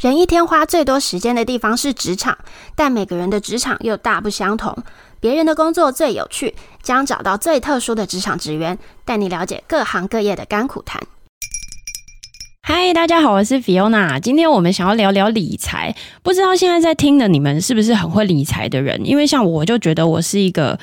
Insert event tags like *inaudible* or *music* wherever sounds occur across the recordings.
人一天花最多时间的地方是职场，但每个人的职场又大不相同。别人的工作最有趣，将找到最特殊的职场职员，带你了解各行各业的甘苦谈。嗨，大家好，我是 Fiona。今天我们想要聊聊理财，不知道现在在听的你们是不是很会理财的人？因为像我就觉得我是一个。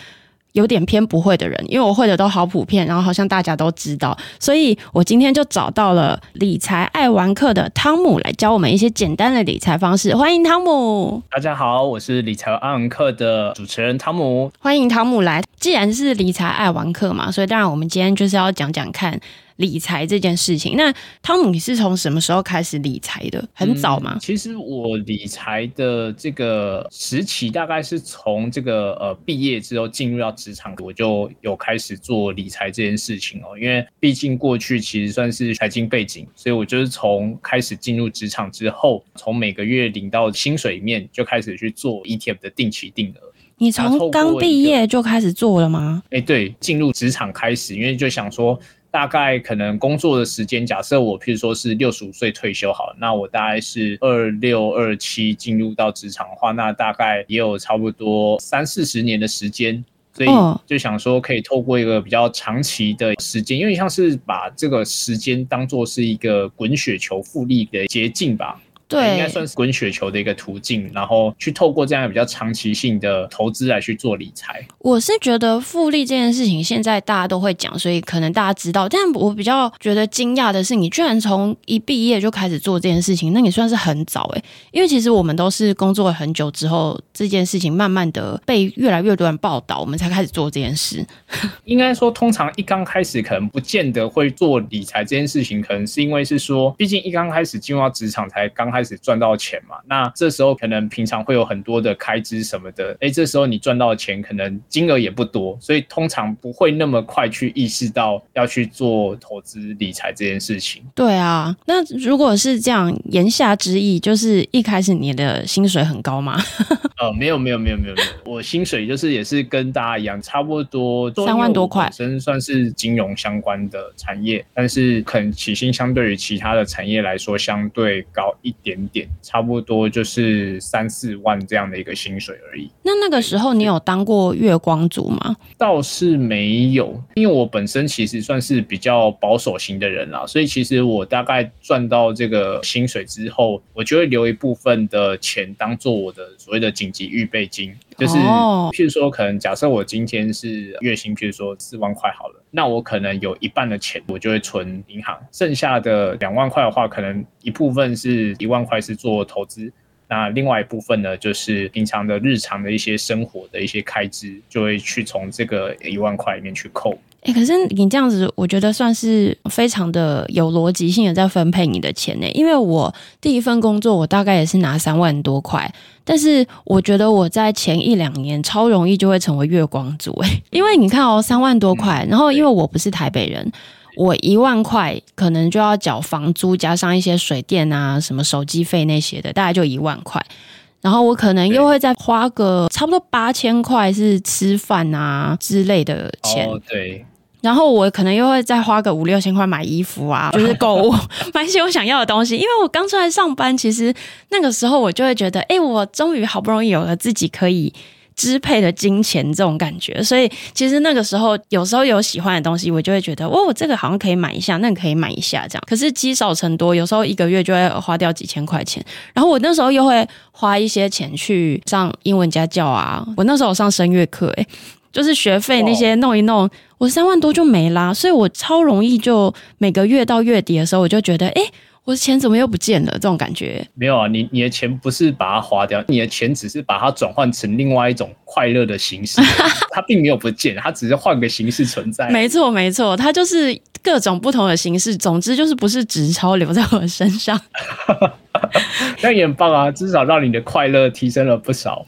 有点偏不会的人，因为我会的都好普遍，然后好像大家都知道，所以我今天就找到了理财爱玩客的汤姆来教我们一些简单的理财方式。欢迎汤姆！大家好，我是理财爱玩客的主持人汤姆。欢迎汤姆来。既然是理财爱玩客嘛，所以当然我们今天就是要讲讲看。理财这件事情，那汤姆，你是从什么时候开始理财的？很早吗？嗯，其实我理财的这个时期，大概是从这个呃毕业之后进入到职场，我就有开始做理财这件事情哦。因为毕竟过去其实算是财经背景，所以我就是从开始进入职场之后，从每个月领到薪水里面就开始去做 ETF 的定期定额。你从刚毕业就开始做了吗？哎，对，进入职场开始，因为就想说。大概可能工作的时间，假设我譬如说是六十五岁退休好，那我大概是二六二七进入到职场的话，那大概也有差不多三四十年的时间，所以就想说可以透过一个比较长期的时间，因为像是把这个时间当做是一个滚雪球复利的捷径吧。对，应该算是滚雪球的一个途径，然后去透过这样比较长期性的投资来去做理财。我是觉得复利这件事情现在大家都会讲，所以可能大家知道。但我比较觉得惊讶的是，你居然从一毕业就开始做这件事情，那你算是很早诶。因为其实我们都是工作了很久之后，这件事情慢慢的被越来越多人报道，我们才开始做这件事。*laughs* 应该说，通常一刚开始可能不见得会做理财这件事情，可能是因为是说，毕竟一刚开始进入到职场才刚开始赚到钱嘛，那这时候可能平常会有很多的开支什么的，哎，这时候你赚到的钱可能金额也不多，所以通常不会那么快去意识到要去做投资理财这件事情。对啊，那如果是这样，言下之意就是一开始你的薪水很高吗？*laughs* 呃，没有没有没有没有没有，我薪水就是也是跟大家一样，差不多三万多块，本身算是金融相关的产业，但是可能起薪相对于其他的产业来说相对高一点点点。差不多就是三四万这样的一个薪水而已。那那个时候你有当过月光族吗？倒是没有，因为我本身其实算是比较保守型的人啦，所以其实我大概赚到这个薪水之后，我就会留一部分的钱当做我的所谓的紧急预备金，就是譬如说，可能假设我今天是月薪，譬如说四万块好了。那我可能有一半的钱，我就会存银行，剩下的两万块的话，可能一部分是一万块是做投资，那另外一部分呢，就是平常的日常的一些生活的一些开支，就会去从这个一万块里面去扣。哎、欸，可是你这样子，我觉得算是非常的有逻辑性的在分配你的钱呢。因为我第一份工作，我大概也是拿三万多块，但是我觉得我在前一两年超容易就会成为月光族哎。*laughs* 因为你看哦，三万多块，然后因为我不是台北人，我一万块可能就要缴房租，加上一些水电啊、什么手机费那些的，大概就一万块。然后我可能又会再花个差不多八千块是吃饭啊之类的钱。哦，对。然后我可能又会再花个五六千块买衣服啊，*laughs* 就是购物，*laughs* 买一些我想要的东西。因为我刚出来上班，其实那个时候我就会觉得，哎，我终于好不容易有了自己可以支配的金钱这种感觉。所以其实那个时候有时候有喜欢的东西，我就会觉得，哦，我这个好像可以买一下，那个可以买一下这样。可是积少成多，有时候一个月就会花掉几千块钱。然后我那时候又会花一些钱去上英文家教啊。我那时候有上声乐课，诶就是学费那些弄一弄，我三万多就没啦，所以我超容易就每个月到月底的时候，我就觉得，哎，我的钱怎么又不见了？这种感觉。没有啊，你你的钱不是把它花掉，你的钱只是把它转换成另外一种快乐的形式，*laughs* 它并没有不见，它只是换个形式存在。没错没错，它就是各种不同的形式，总之就是不是纸钞留在我的身上。*laughs* *laughs* 那也很棒啊，至少让你的快乐提升了不少。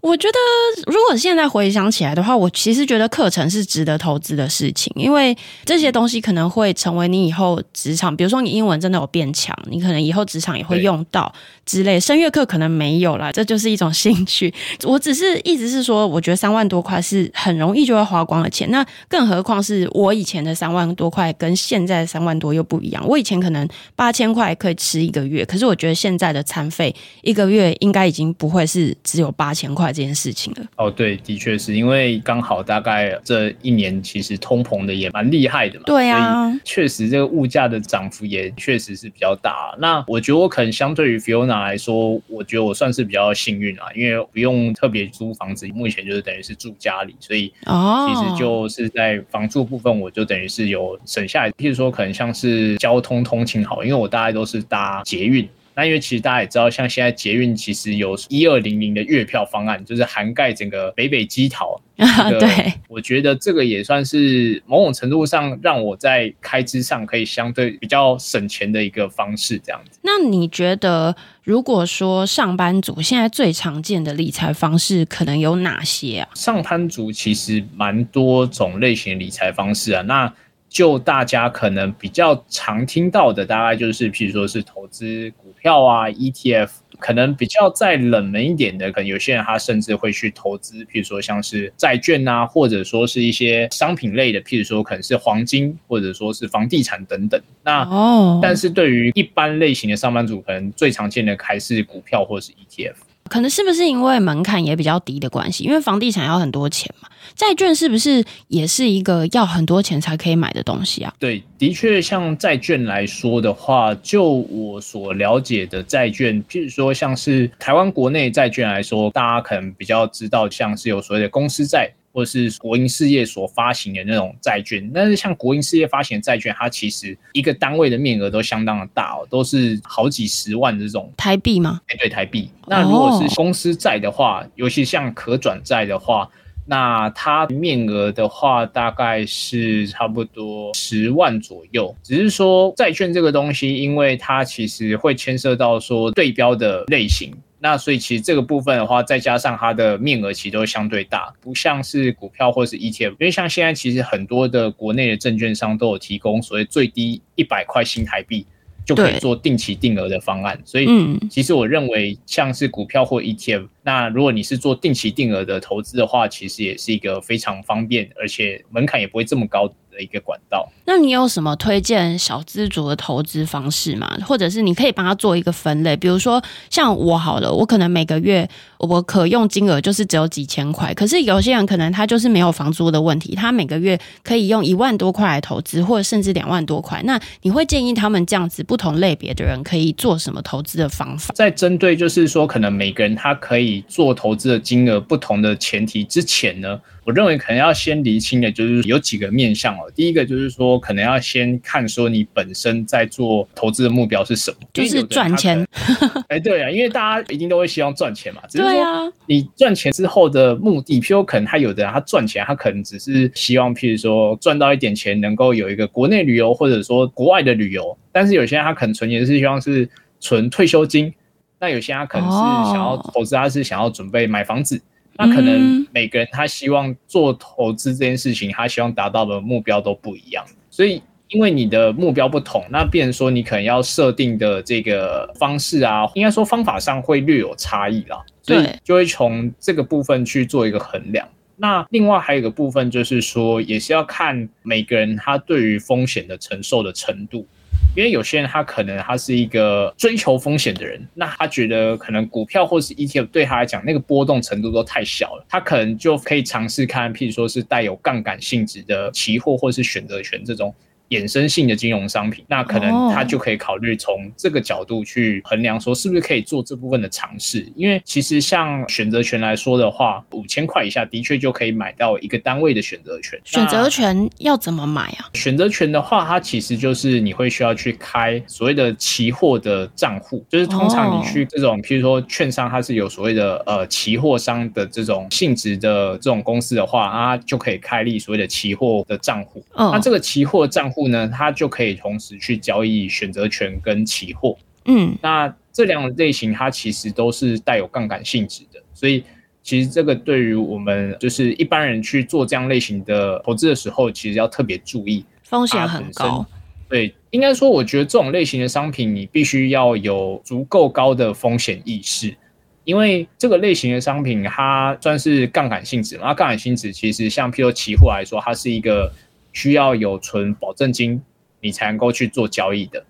我觉得，如果现在回想起来的话，我其实觉得课程是值得投资的事情，因为这些东西可能会成为你以后职场，比如说你英文真的有变强，你可能以后职场也会用到之类。声乐课可能没有啦，这就是一种兴趣。我只是一直是说，我觉得三万多块是很容易就会花光的钱。那更何况是我以前的三万多块，跟现在的三万多又不一样。我以前可能八千块可以吃一个月，可是我觉得现在的餐费一个月应该已经不会是只有八千。钱块这件事情了哦，对，的确是因为刚好大概这一年其实通膨的也蛮厉害的嘛，对啊，确实这个物价的涨幅也确实是比较大。那我觉得我可能相对于 Fiona 来说，我觉得我算是比较幸运啊，因为不用特别租房子，目前就是等于是住家里，所以哦，其实就是在房租部分，我就等于是有省下来。譬如说，可能像是交通通勤好，因为我大概都是搭捷运。那因为其实大家也知道，像现在捷运其实有一二零零的月票方案，就是涵盖整个北北基桃。*laughs* 啊，对，我觉得这个也算是某种程度上让我在开支上可以相对比较省钱的一个方式，这样子。那你觉得，如果说上班族现在最常见的理财方式可能有哪些啊？上班族其实蛮多种类型的理财方式啊，那。就大家可能比较常听到的，大概就是，譬如说是投资股票啊，ETF，可能比较再冷门一点的，可能有些人他甚至会去投资，譬如说像是债券啊，或者说是一些商品类的，譬如说可能是黄金，或者说是房地产等等。那哦，但是对于一般类型的上班族，可能最常见的还是股票或者是 ETF。可能是不是因为门槛也比较低的关系？因为房地产要很多钱嘛，债券是不是也是一个要很多钱才可以买的东西啊？对，的确，像债券来说的话，就我所了解的债券，譬如说像是台湾国内债券来说，大家可能比较知道，像是有所谓的公司债。或是国营事业所发行的那种债券，但是像国营事业发行的债券，它其实一个单位的面额都相当的大哦，都是好几十万这种台币吗？哎，对，台币。那如果是公司债的话，oh. 尤其像可转债的话，那它面额的话大概是差不多十万左右。只是说债券这个东西，因为它其实会牵涉到说对标的类型。那所以其实这个部分的话，再加上它的面额其实都相对大，不像是股票或是 ETF，因为像现在其实很多的国内的证券商都有提供所谓最低一百块新台币就可以做定期定额的方案，所以其实我认为像是股票或 ETF，那如果你是做定期定额的投资的话，其实也是一个非常方便，而且门槛也不会这么高的一个管道。那你有什么推荐小资族的投资方式吗？或者是你可以帮他做一个分类，比如说像我好了，我可能每个月我可用金额就是只有几千块，可是有些人可能他就是没有房租的问题，他每个月可以用一万多块来投资，或者甚至两万多块。那你会建议他们这样子不同类别的人可以做什么投资的方法？在针对就是说，可能每个人他可以做投资的金额不同的前提之前呢，我认为可能要先厘清的就是有几个面向哦。第一个就是说，可能要先看说你本身在做投资的目标是什么，就是赚钱。哎，对啊，因为大家一定都会希望赚钱嘛。只是说你赚钱之后的目的，譬如可能他有的人他赚钱，他可能只是希望譬如说赚到一点钱，能够有一个国内旅游或者说国外的旅游。但是有些人他可能存钱是希望是存退休金，那有些人他可能是想要投资，他是想要准备买房子。那可能每个人他希望做投资这件事情，他希望达到的目标都不一样。所以因为你的目标不同，那变成说你可能要设定的这个方式啊，应该说方法上会略有差异啦。所以就会从这个部分去做一个衡量。那另外还有一个部分就是说，也是要看每个人他对于风险的承受的程度。因为有些人他可能他是一个追求风险的人，那他觉得可能股票或是 ETF 对他来讲那个波动程度都太小了，他可能就可以尝试看，譬如说是带有杠杆性质的期货或是选择权这种。衍生性的金融商品，那可能他就可以考虑从这个角度去衡量，说是不是可以做这部分的尝试。因为其实像选择权来说的话，五千块以下的确就可以买到一个单位的选择权。选择权要怎么买啊？选择权的话，它其实就是你会需要去开所谓的期货的账户，就是通常你去这种，譬如说券商，它是有所谓的呃期货商的这种性质的这种公司的话，它就可以开立所谓的期货的账户。那这个期货账户。呢，它就可以同时去交易选择权跟期货。嗯，那这两种类型它其实都是带有杠杆性质的，所以其实这个对于我们就是一般人去做这样类型的投资的时候，其实要特别注意，风险很高。对，应该说，我觉得这种类型的商品，你必须要有足够高的风险意识，因为这个类型的商品它算是杠杆性质嘛。那杠杆性质其实像譬如期货来说，它是一个需要有存保证金，你才能够去做交易的。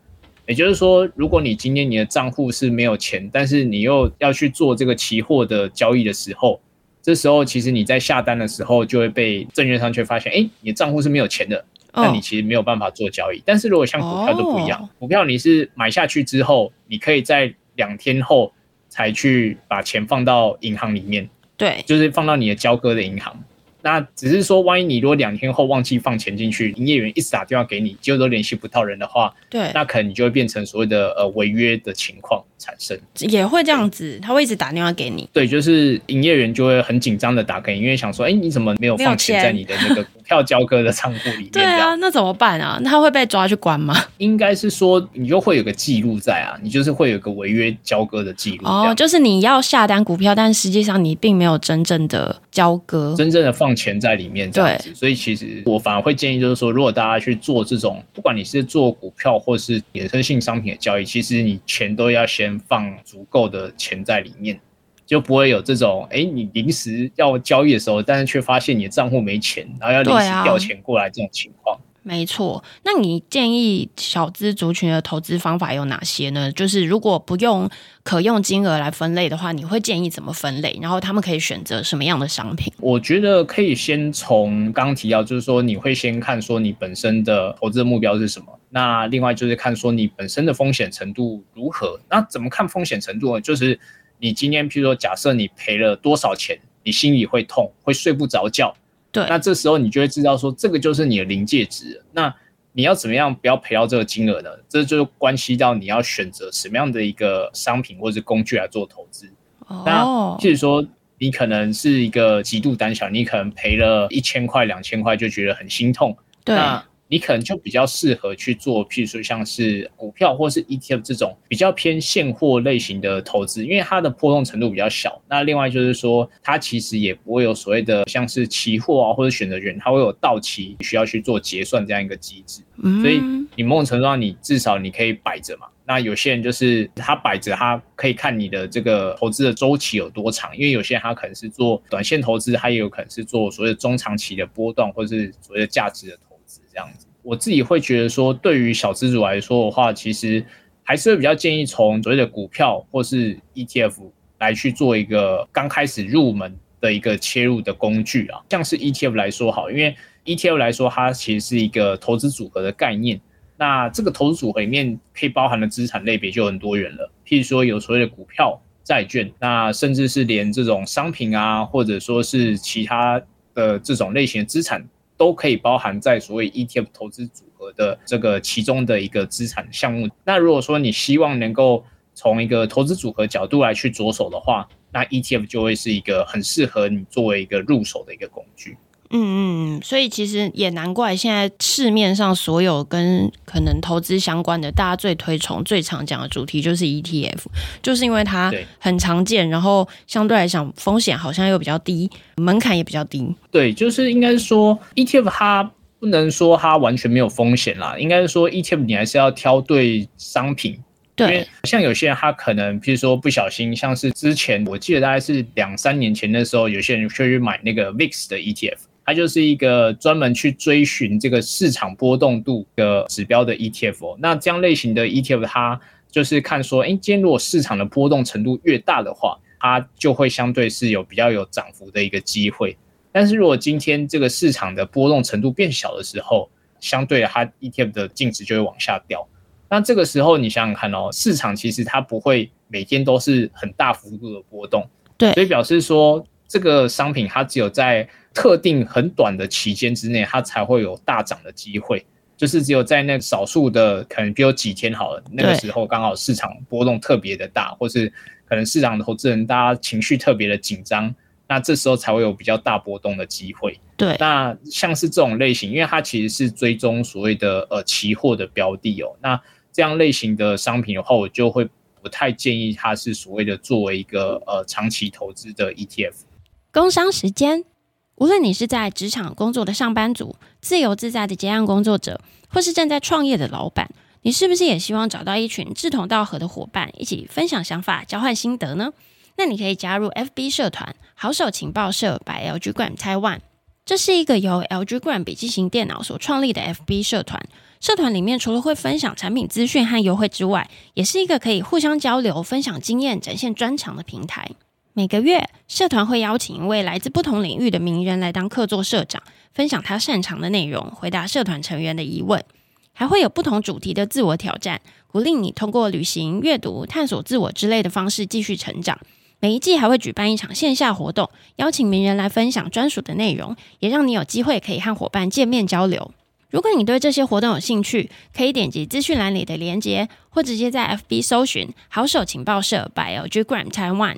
也就是说，如果你今天你的账户是没有钱，但是你又要去做这个期货的交易的时候，这时候其实你在下单的时候就会被证券商却发现，哎，你的账户是没有钱的，那你其实没有办法做交易。但是如果像股票就不一样，股票你是买下去之后，你可以在两天后才去把钱放到银行里面，对，就是放到你的交割的银行。那只是说，万一你如果两天后忘记放钱进去，营业员一直打电话给你，结果都联系不到人的话，对，那可能你就会变成所谓的呃违约的情况产生，也会这样子，他会一直打电话给你，对，就是营业员就会很紧张的打给你，因为想说，哎，你怎么没有放钱在你的那个股票交割的账户里面？*laughs* 对啊，那怎么办啊？那他会被抓去关吗？应该是说，你就会有个记录在啊，你就是会有个违约交割的记录。哦，就是你要下单股票，但实际上你并没有真正的交割，真正的放钱在里面。这样子，所以其实我反而会建议，就是说，如果大家去做这种，不管你是做股票或是衍生性商品的交易，其实你钱都要先放足够的钱在里面，就不会有这种，哎，你临时要交易的时候，但是却发现你的账户没钱，然后要临时调钱过来这种情况。没错，那你建议小资族群的投资方法有哪些呢？就是如果不用可用金额来分类的话，你会建议怎么分类？然后他们可以选择什么样的商品？我觉得可以先从刚提到，就是说你会先看说你本身的投资目标是什么。那另外就是看说你本身的风险程度如何。那怎么看风险程度呢？就是你今天譬如说假设你赔了多少钱，你心里会痛，会睡不着觉。对，那这时候你就会知道说，这个就是你的临界值。那你要怎么样不要赔到这个金额呢？这就关系到你要选择什么样的一个商品或者是工具来做投资。哦，那譬如说你可能是一个极度胆小，你可能赔了一千块、两千块就觉得很心痛。对。那你可能就比较适合去做，譬如说像是股票或是 ETF 这种比较偏现货类型的投资，因为它的波动程度比较小。那另外就是说，它其实也不会有所谓的像是期货啊或者选择权，它会有到期需要去做结算这样一个机制。所以你某种程度上，你至少你可以摆着嘛。那有些人就是他摆着，他可以看你的这个投资的周期有多长，因为有些人他可能是做短线投资，他也有可能是做所谓的中长期的波动或者是所谓的价值的这样子。我自己会觉得说，对于小资主来说的话，其实还是会比较建议从所谓的股票或是 ETF 来去做一个刚开始入门的一个切入的工具啊。像是 ETF 来说好，因为 ETF 来说它其实是一个投资组合的概念。那这个投资组合里面可以包含的资产类别就很多元了，譬如说有所谓的股票、债券，那甚至是连这种商品啊，或者说是其他的这种类型的资产。都可以包含在所谓 ETF 投资组合的这个其中的一个资产项目。那如果说你希望能够从一个投资组合角度来去着手的话，那 ETF 就会是一个很适合你作为一个入手的一个工具。嗯嗯，所以其实也难怪现在市面上所有跟可能投资相关的，大家最推崇、最常讲的主题就是 ETF，就是因为它很常见，然后相对来讲风险好像又比较低，门槛也比较低。对，就是应该说 ETF 它不能说它完全没有风险啦，应该是说 ETF 你还是要挑对商品。对，因为像有些人他可能，譬如说不小心，像是之前我记得大概是两三年前的时候，有些人会去买那个 VIX 的 ETF。它就是一个专门去追寻这个市场波动度的指标的 ETF。那这样类型的 ETF，它就是看说，哎，今天如果市场的波动程度越大的话，它就会相对是有比较有涨幅的一个机会。但是如果今天这个市场的波动程度变小的时候，相对它 ETF 的净值就会往下掉。那这个时候你想想看哦，市场其实它不会每天都是很大幅度的波动，对，所以表示说这个商品它只有在特定很短的期间之内，它才会有大涨的机会。就是只有在那少数的可能，比如几天好了，那个时候刚好市场波动特别的大，或是可能市场的投资人大家情绪特别的紧张，那这时候才会有比较大波动的机会。对，那像是这种类型，因为它其实是追踪所谓的呃期货的标的哦，那这样类型的商品的话，我就会不太建议它是所谓的作为一个呃长期投资的 ETF。工商时间，无论你是在职场工作的上班族、自由自在的接案工作者，或是正在创业的老板，你是不是也希望找到一群志同道合的伙伴，一起分享想法、交换心得呢？那你可以加入 FB 社团“好手情报社 by LG Gram Taiwan”。这是一个由 LG Gram 笔记型电脑所创立的 FB 社团。社团里面除了会分享产品资讯和优惠之外，也是一个可以互相交流、分享经验、展现专长的平台。每个月，社团会邀请一位来自不同领域的名人来当客座社长，分享他擅长的内容，回答社团成员的疑问。还会有不同主题的自我挑战，鼓励你通过旅行、阅读、探索自我之类的方式继续成长。每一季还会举办一场线下活动，邀请名人来分享专属的内容，也让你有机会可以和伙伴见面交流。如果你对这些活动有兴趣，可以点击资讯栏里的链接，或直接在 FB 搜寻“好手情报社 by LG Gram Taiwan”。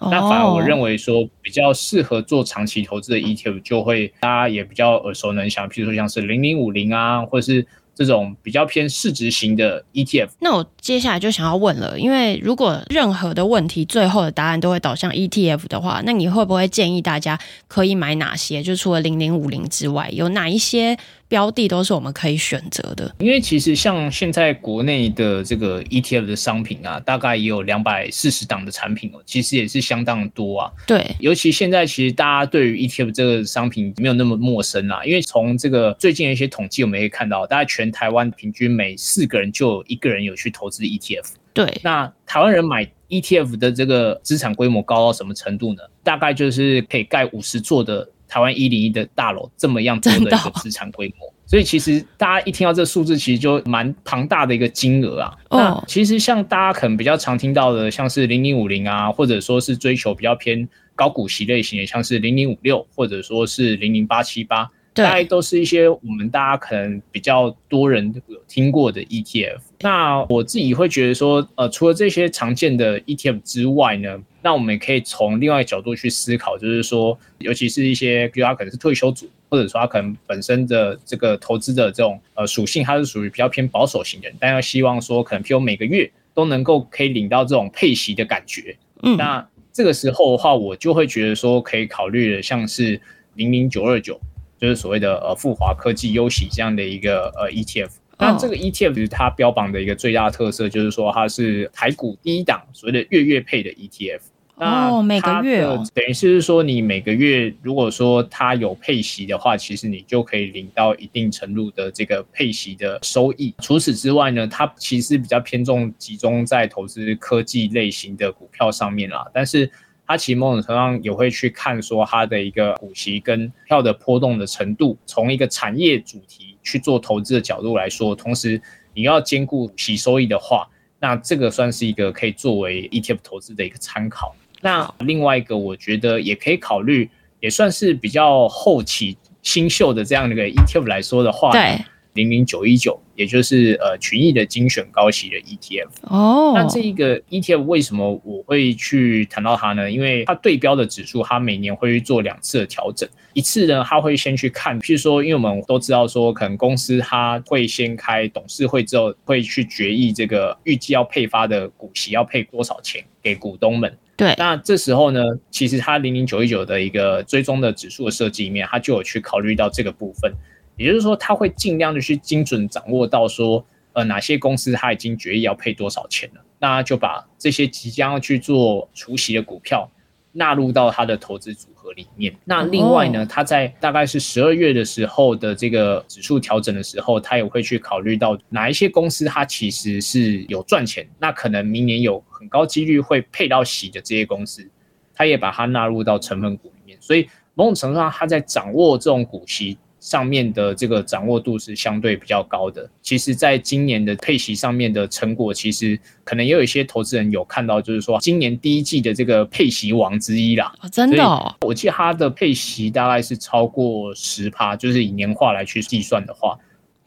那反而我认为说比较适合做长期投资的 ETF，就会大家也比较耳熟能详，譬如说像是零零五零啊，或者是。这种比较偏市值型的 ETF，那我接下来就想要问了，因为如果任何的问题最后的答案都会导向 ETF 的话，那你会不会建议大家可以买哪些？就除了零零五零之外，有哪一些？标的都是我们可以选择的，因为其实像现在国内的这个 ETF 的商品啊，大概也有两百四十档的产品哦，其实也是相当多啊。对，尤其现在其实大家对于 ETF 这个商品没有那么陌生啦，因为从这个最近的一些统计，我们可以看到，大概全台湾平均每四个人就有一个人有去投资 ETF。对，那台湾人买 ETF 的这个资产规模高到什么程度呢？大概就是可以盖五十座的。台湾一零一的大楼这么样多的一个资产规模，所以其实大家一听到这个数字，其实就蛮庞大的一个金额啊。那其实像大家可能比较常听到的，像是零零五零啊，或者说是追求比较偏高股息类型的，像是零零五六，或者说是零零八七八。大概都是一些我们大家可能比较多人有听过的 ETF。那我自己会觉得说，呃，除了这些常见的 ETF 之外呢，那我们也可以从另外一个角度去思考，就是说，尤其是一些，比如他可能是退休族，或者说他可能本身的这个投资的这种呃属性，它是属于比较偏保守型的人，但要希望说，可能譬如每个月都能够可以领到这种配息的感觉。嗯，那这个时候的话，我就会觉得说，可以考虑的像是零零九二九。就是所谓的呃富华科技优息这样的一个呃 ETF，那这个 ETF 其实它标榜的一个最大特色就是说它是台股第一档所谓的月月配的 ETF。哦，每个月哦，等于是说你每个月如果说它有配息的话，其实你就可以领到一定程度的这个配息的收益。除此之外呢，它其实比较偏重集中在投资科技类型的股票上面啦，但是。它其实某种程度上也会去看说它的一个股息跟票的波动的程度，从一个产业主题去做投资的角度来说，同时你要兼顾股息收益的话，那这个算是一个可以作为 ETF 投资的一个参考。那另外一个我觉得也可以考虑，也算是比较后期新秀的这样的一个 ETF 来说的话，对。零零九一九，也就是呃群益的精选高息的 ETF 哦。那这一个 ETF 为什么我会去谈到它呢？因为它对标的指数，它每年会去做两次的调整。一次呢，它会先去看，譬如说，因为我们都知道说，可能公司它会先开董事会之后，会去决议这个预计要配发的股息要配多少钱给股东们。对。那这时候呢，其实它零零九一九的一个追踪的指数的设计里面，它就有去考虑到这个部分。也就是说，他会尽量的去精准掌握到说，呃，哪些公司他已经决议要配多少钱了，那就把这些即将要去做除息的股票纳入到他的投资组合里面。那另外呢，他在大概是十二月的时候的这个指数调整的时候，他也会去考虑到哪一些公司它其实是有赚钱，那可能明年有很高几率会配到息的这些公司，他也把它纳入到成分股里面。所以某种程度上，他在掌握这种股息。上面的这个掌握度是相对比较高的。其实，在今年的配息上面的成果，其实可能也有一些投资人有看到，就是说今年第一季的这个配息王之一啦。哦，真的哦？我记得它的配息大概是超过十趴，就是以年化来去计算的话，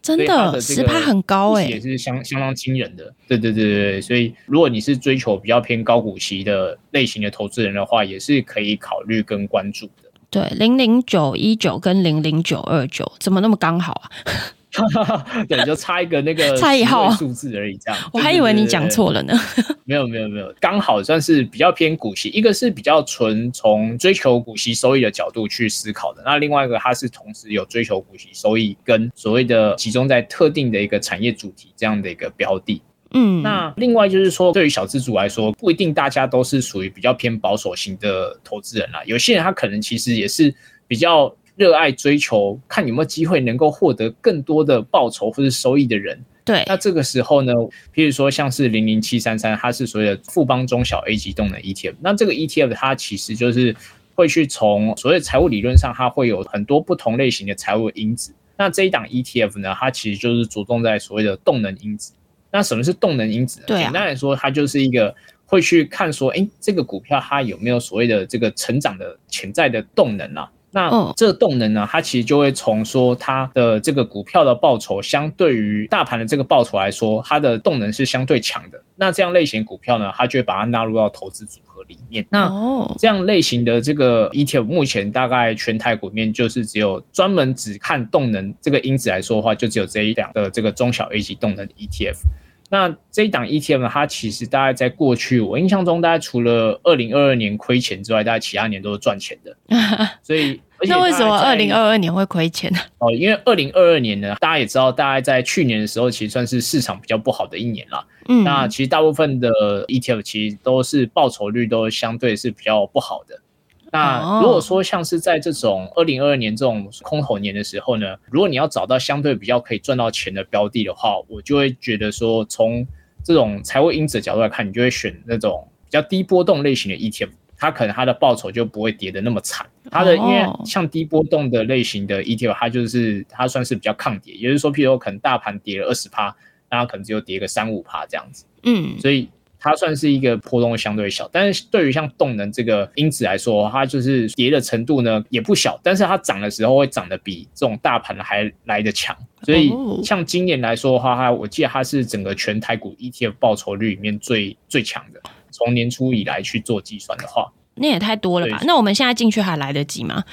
真的十趴很高哎，也是相相当惊人的。对对对对，所以如果你是追求比较偏高股息的类型的投资人的话，也是可以考虑跟关注的。对，零零九一九跟零零九二九怎么那么刚好啊？*laughs* 对，就差一个那个 *laughs* 差一号数字而已，这样。我还以为你讲错了呢。*laughs* 没有没有没有，刚好算是比较偏股息，一个是比较纯从追求股息收益的角度去思考的，那另外一个它是同时有追求股息收益跟所谓的集中在特定的一个产业主题这样的一个标的。嗯，那另外就是说，对于小资族来说，不一定大家都是属于比较偏保守型的投资人啦。有些人他可能其实也是比较热爱追求，看有没有机会能够获得更多的报酬或者收益的人。对，那这个时候呢，譬如说像是零零七三三，它是所谓的富邦中小 A 级动能 ETF。那这个 ETF 它其实就是会去从所谓财务理论上，它会有很多不同类型的财务因子。那这一档 ETF 呢，它其实就是着重在所谓的动能因子。那什么是动能因子？对啊，简单来说，它就是一个会去看说，哎，这个股票它有没有所谓的这个成长的潜在的动能啊？那这个动能呢，它其实就会从说它的这个股票的报酬，相对于大盘的这个报酬来说，它的动能是相对强的。那这样类型股票呢，它就会把它纳入到投资组合里面。那这样类型的这个 ETF，目前大概全台股面就是只有专门只看动能这个因子来说的话，就只有这一两的这个中小 A 级动能 ETF。那这一档 ETF 呢，它其实大概在过去，我印象中大概除了二零二二年亏钱之外，大概其他年都是赚钱的。*laughs* 所以，那为什么二零二二年会亏钱呢？哦，因为二零二二年呢，大家也知道，大概在去年的时候，其实算是市场比较不好的一年了。嗯，那其实大部分的 ETF 其实都是报酬率都相对是比较不好的。那如果说像是在这种二零二二年这种空头年的时候呢，如果你要找到相对比较可以赚到钱的标的的话，我就会觉得说，从这种财务因子的角度来看，你就会选那种比较低波动类型的 ETF，它可能它的报酬就不会跌得那么惨。它的因为像低波动的类型的 ETF，它就是它算是比较抗跌，也就是说，譬如说可能大盘跌了二十趴，那它可能只有跌个三五趴这样子。嗯，所以。它算是一个波动相对小，但是对于像动能这个因子来说，它就是跌的程度呢也不小，但是它涨的时候会涨得比这种大盘还来得强。所以像今年来说的话，它我记得它是整个全台股 ETF 报酬率里面最最强的。从年初以来去做计算的话，那也太多了吧？那我们现在进去还来得及吗？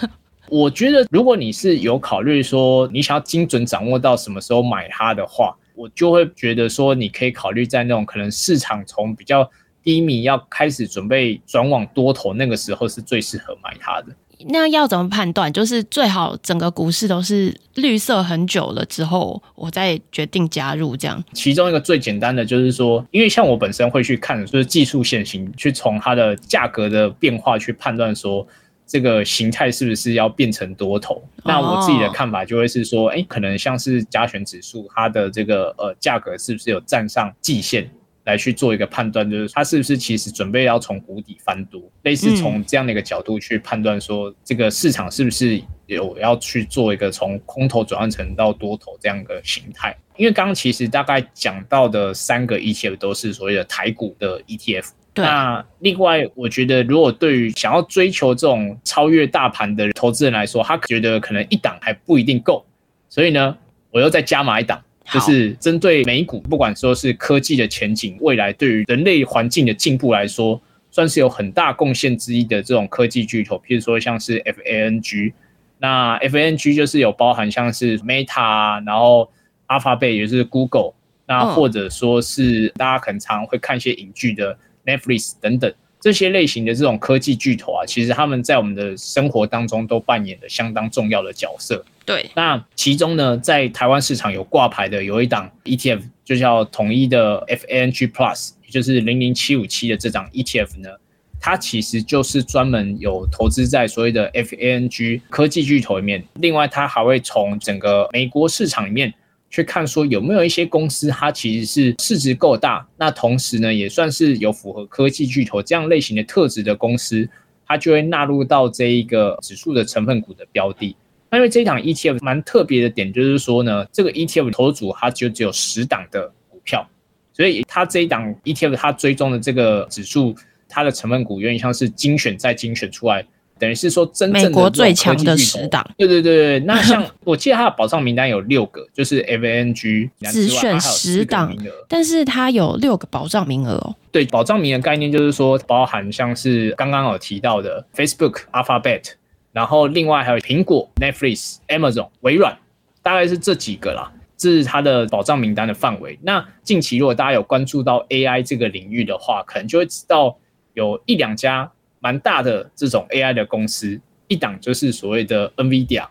*laughs* 我觉得如果你是有考虑说你想要精准掌握到什么时候买它的话。我就会觉得说，你可以考虑在那种可能市场从比较低迷要开始准备转往多头那个时候是最适合买它的。那要怎么判断？就是最好整个股市都是绿色很久了之后，我再决定加入这样。其中一个最简单的就是说，因为像我本身会去看，就是技术线型，去从它的价格的变化去判断说。这个形态是不是要变成多头？那我自己的看法就会是说，哎，可能像是加权指数，它的这个呃价格是不是有站上季线来去做一个判断？就是它是不是其实准备要从谷底翻多？类似从这样的一个角度去判断说，这个市场是不是有要去做一个从空头转换成到多头这样一个形态？因为刚刚其实大概讲到的三个 ETF 都是所谓的台股的 ETF。那另外，我觉得如果对于想要追求这种超越大盘的投资人来说，他觉得可能一档还不一定够，所以呢，我又再加码一档，就是针对美股，不管说是科技的前景，未来对于人类环境的进步来说，算是有很大贡献之一的这种科技巨头，譬如说像是 FANG，那 FANG 就是有包含像是 Meta，然后 Alphabet 也就是 Google，那或者说是大家可能常会看一些影剧的。Netflix 等等这些类型的这种科技巨头啊，其实他们在我们的生活当中都扮演了相当重要的角色。对，那其中呢，在台湾市场有挂牌的有一档 ETF，就叫统一的 FANG Plus，也就是零零七五七的这档 ETF 呢，它其实就是专门有投资在所谓的 FANG 科技巨头里面。另外，它还会从整个美国市场里面。去看说有没有一些公司，它其实是市值够大，那同时呢，也算是有符合科技巨头这样类型的特质的公司，它就会纳入到这一个指数的成分股的标的。那因为这一档 ETF 蛮特别的点就是说呢，这个 ETF 投组它就只有十档的股票，所以它这一档 ETF 它追踪的这个指数，它的成分股有点像是精选再精选出来。等于是说，真正的美国最强的十档，对对对对。那像我记得它的保障名单有六个，就是 FANG 只选十档，但是它有六个保障名额哦。对，保障名额概念就是说，包含像是刚刚有提到的 Facebook、Alphabet，然后另外还有苹果、Netflix、Amazon、微软。大概是这几个啦，这是它的保障名单的范围。那近期如果大家有关注到 AI 这个领域的话，可能就会知道有一两家蛮大的这种 AI 的公司，一档就是所谓的 NVIDIA，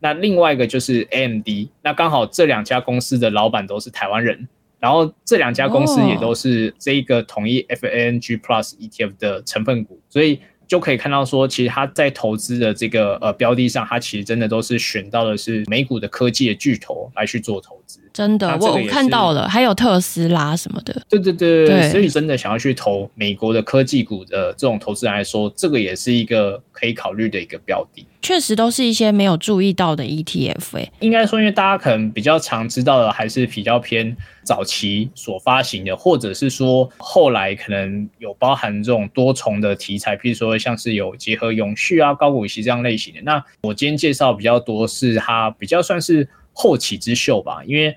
那另外一个就是 AMD。那刚好这两家公司的老板都是台湾人。然后这两家公司也都是这一个统一 FANG Plus ETF 的成分股，所以就可以看到说，其实他在投资的这个呃标的上，他其实真的都是选到的是美股的科技的巨头来去做投资。真的，我我看到了，还有特斯拉什么的。对对对对，所以真的想要去投美国的科技股的这种投资人来说，这个也是一个可以考虑的一个标的。确实都是一些没有注意到的 ETF 欸。应该说，因为大家可能比较常知道的，还是比较偏早期所发行的，或者是说后来可能有包含这种多重的题材，譬如说像是有结合永续啊、高股息这样类型的。那我今天介绍比较多是它比较算是后起之秀吧，因为。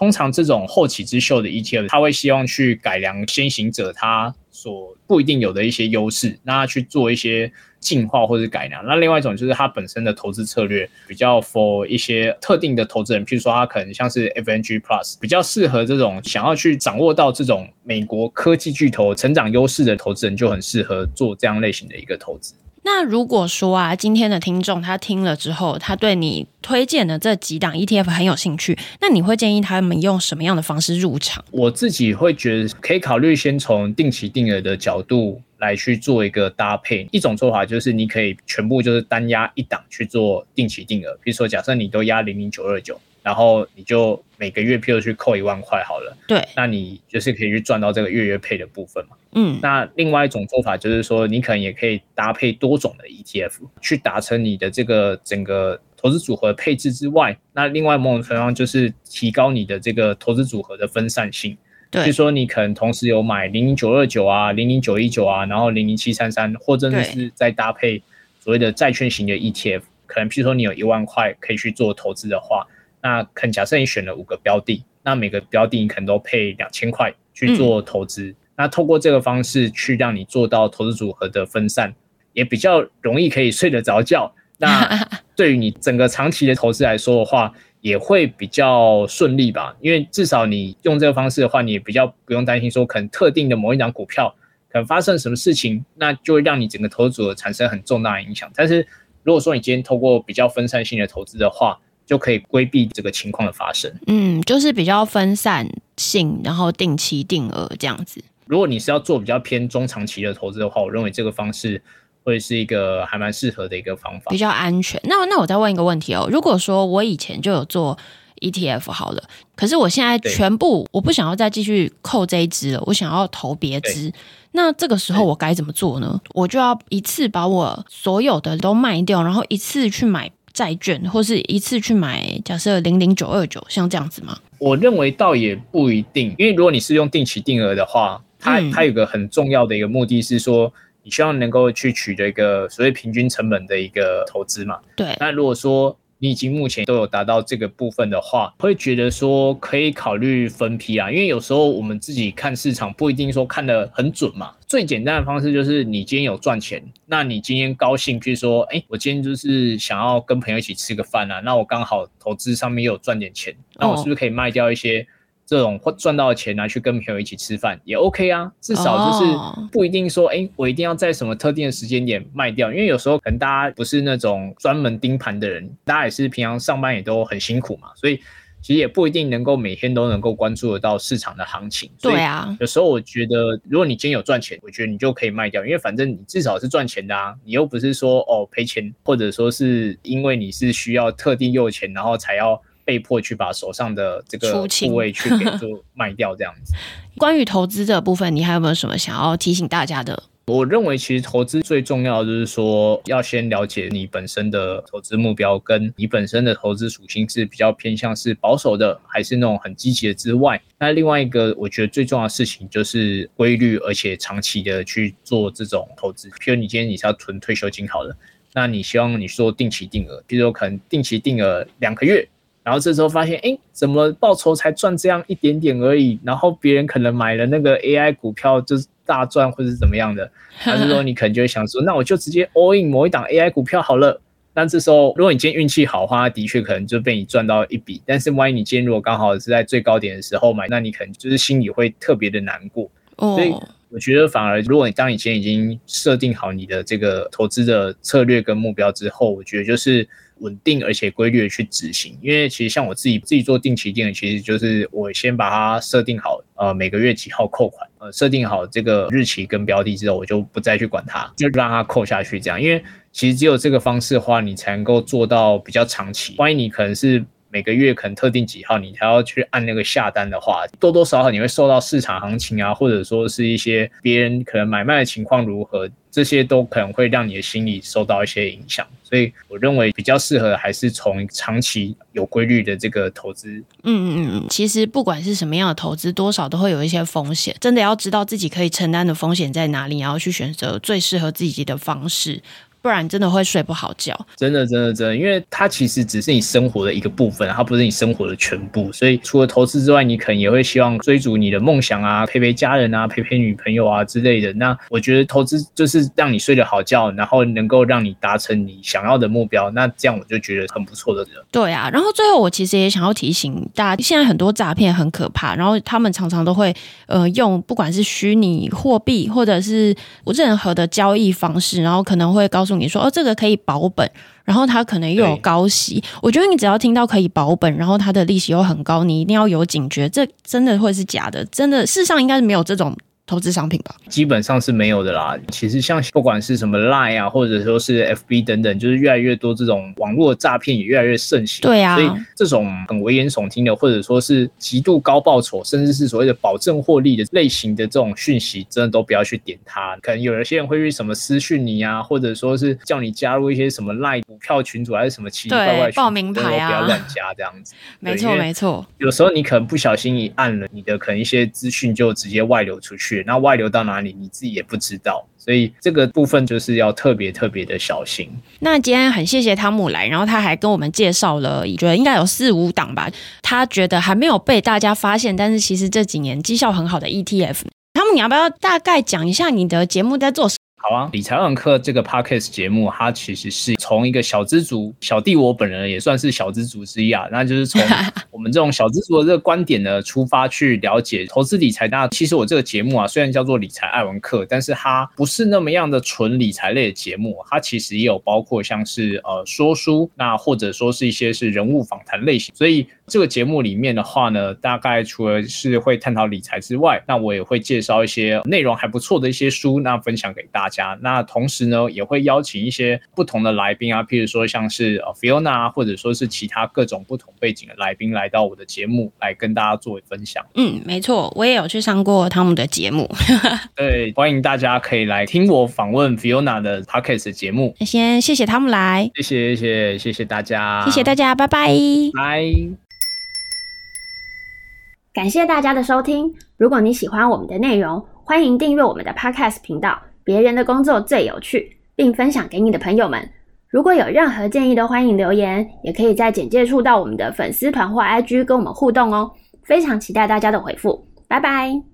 通常这种后起之秀的 ETF，他会希望去改良先行者他所不一定有的一些优势，那去做一些进化或者改良。那另外一种就是它本身的投资策略比较 for 一些特定的投资人，譬如说他可能像是 FNG Plus，比较适合这种想要去掌握到这种美国科技巨头成长优势的投资人，就很适合做这样类型的一个投资。那如果说啊，今天的听众他听了之后，他对你推荐的这几档 ETF 很有兴趣，那你会建议他们用什么样的方式入场？我自己会觉得可以考虑先从定期定额的角度来去做一个搭配。一种做法就是你可以全部就是单压一档去做定期定额，比如说假设你都压零零九二九。然后你就每个月，譬如去扣一万块好了，对，那你就是可以去赚到这个月月配的部分嘛。嗯，那另外一种做法就是说，你可能也可以搭配多种的 ETF 去达成你的这个整个投资组合配置之外，那另外某种程度上就是提高你的这个投资组合的分散性。对，就是说你可能同时有买零零九二九啊、零零九一九啊，然后零零七三三，或者是再搭配所谓的债券型的 ETF，可能譬如说你有一万块可以去做投资的话。那可能假设你选了五个标的，那每个标的你可能都配两千块去做投资。嗯、那透过这个方式去让你做到投资组合的分散，也比较容易可以睡得着觉。那 *laughs* 对于你整个长期的投资来说的话，也会比较顺利吧？因为至少你用这个方式的话，你也比较不用担心说可能特定的某一档股票可能发生什么事情，那就会让你整个投资组合产生很重大的影响。但是如果说你今天透过比较分散性的投资的话，就可以规避这个情况的发生。嗯，就是比较分散性，然后定期定额这样子。如果你是要做比较偏中长期的投资的话，我认为这个方式会是一个还蛮适合的一个方法，比较安全。那那我再问一个问题哦，如果说我以前就有做 ETF 好了，可是我现在全部我不想要再继续扣这一支了，我想要投别支，那这个时候我该怎么做呢？我就要一次把我所有的都卖掉，然后一次去买。债券或是一次去买，假设零零九二九，像这样子吗？我认为倒也不一定，因为如果你是用定期定额的话，它、嗯、它有个很重要的一个目的是说，你希望能够去取得一个所谓平均成本的一个投资嘛。对。那如果说你已经目前都有达到这个部分的话，会觉得说可以考虑分批啊，因为有时候我们自己看市场不一定说看得很准嘛。最简单的方式就是你今天有赚钱，那你今天高兴，譬如说，哎，我今天就是想要跟朋友一起吃个饭啊，那我刚好投资上面又有赚点钱，那我是不是可以卖掉一些？这种或赚到的钱拿去跟朋友一起吃饭也 OK 啊，至少就是不一定说，哎、欸，我一定要在什么特定的时间点卖掉，因为有时候可能大家不是那种专门盯盘的人，大家也是平常上班也都很辛苦嘛，所以其实也不一定能够每天都能够关注得到市场的行情。对啊，有时候我觉得，如果你今天有赚钱，我觉得你就可以卖掉，因为反正你至少是赚钱的啊，你又不是说哦赔钱，或者说是因为你是需要特定用钱，然后才要。被迫去把手上的这个部位去给 *laughs* 做卖掉，这样子。*laughs* 关于投资的部分，你还有没有什么想要提醒大家的？我认为，其实投资最重要的就是说，要先了解你本身的投资目标，跟你本身的投资属性是比较偏向是保守的，还是那种很积极的之外，那另外一个我觉得最重要的事情就是规律而且长期的去做这种投资。譬如你今天你是要存退休金好了，那你希望你说定期定额，譬如说可能定期定额两个月。然后这时候发现，哎，怎么报酬才赚这样一点点而已？然后别人可能买了那个 AI 股票就是大赚，或者是怎么样的？*laughs* 还是说你可能就会想说，那我就直接 all in 某一档 AI 股票好了。但这时候，如果你今天运气好的话，的确可能就被你赚到一笔。但是万一你今天如果刚好是在最高点的时候买，那你可能就是心里会特别的难过。哦。所以我觉得反而，如果你当你今天已经设定好你的这个投资的策略跟目标之后，我觉得就是。稳定而且规律的去执行，因为其实像我自己自己做定期定额，其实就是我先把它设定好，呃，每个月几号扣款，呃，设定好这个日期跟标的之后，我就不再去管它，就让它扣下去这样。因为其实只有这个方式的话，你才能够做到比较长期。万一你可能是每个月可能特定几号，你还要去按那个下单的话，多多少少你会受到市场行情啊，或者说是一些别人可能买卖的情况如何。这些都可能会让你的心理受到一些影响，所以我认为比较适合还是从长期有规律的这个投资。嗯嗯嗯，其实不管是什么样的投资，多少都会有一些风险，真的要知道自己可以承担的风险在哪里，然后去选择最适合自己的方式。不然真的会睡不好觉，真的真的真的，因为它其实只是你生活的一个部分，它不是你生活的全部。所以除了投资之外，你可能也会希望追逐你的梦想啊，陪陪家人啊，陪陪女朋友啊之类的。那我觉得投资就是让你睡得好觉，然后能够让你达成你想要的目标。那这样我就觉得很不错的人。对啊，然后最后我其实也想要提醒大家，现在很多诈骗很可怕，然后他们常常都会呃用不管是虚拟货币或者是任何的交易方式，然后可能会告诉。你说哦，这个可以保本，然后它可能又有高息。我觉得你只要听到可以保本，然后它的利息又很高，你一定要有警觉，这真的会是假的。真的，世上应该是没有这种。投资商品吧，基本上是没有的啦。其实像不管是什么 Line 啊，或者说是 FB 等等，就是越来越多这种网络诈骗也越来越盛行。对啊，所以这种很危言耸听的，或者说是极度高报酬，甚至是所谓的保证获利的类型的这种讯息，真的都不要去点它。可能有一些人会去什么私讯你啊，或者说是叫你加入一些什么 Line 股票群组，还是什么奇奇怪怪报名牌啊，不要乱加这样子。没错没错，有时候你可能不小心一按了，你的可能一些资讯就直接外流出去。那外流到哪里，你自己也不知道，所以这个部分就是要特别特别的小心。那今天很谢谢汤姆来，然后他还跟我们介绍了，觉得应该有四五档吧，他觉得还没有被大家发现，但是其实这几年绩效很好的 ETF。汤姆，你要不要大概讲一下你的节目在做什？好啊，理财网课这个 podcast 节目，它其实是从一个小资族，小弟我本人也算是小资族之一啊，*laughs* 那就是从我们这种小资族的这个观点呢出发去了解投资理财。那其实我这个节目啊，虽然叫做理财爱文课，但是它不是那么样的纯理财类的节目，它其实也有包括像是呃说书，那或者说是一些是人物访谈类型，所以。这个节目里面的话呢，大概除了是会探讨理财之外，那我也会介绍一些内容还不错的一些书，那分享给大家。那同时呢，也会邀请一些不同的来宾啊，譬如说像是呃 Fiona，或者说是其他各种不同背景的来宾来到我的节目来跟大家作为分享。嗯，没错，我也有去上过他们的节目。*laughs* *laughs* 对，欢迎大家可以来听我访问 Fiona 的 Podcast 节目。先谢谢他们来，谢谢谢谢谢谢大家，谢谢大家，拜拜，拜。感谢大家的收听。如果你喜欢我们的内容，欢迎订阅我们的 Podcast 频道。别人的工作最有趣，并分享给你的朋友们。如果有任何建议，都欢迎留言，也可以在简介处到我们的粉丝团或 IG 跟我们互动哦。非常期待大家的回复。拜拜。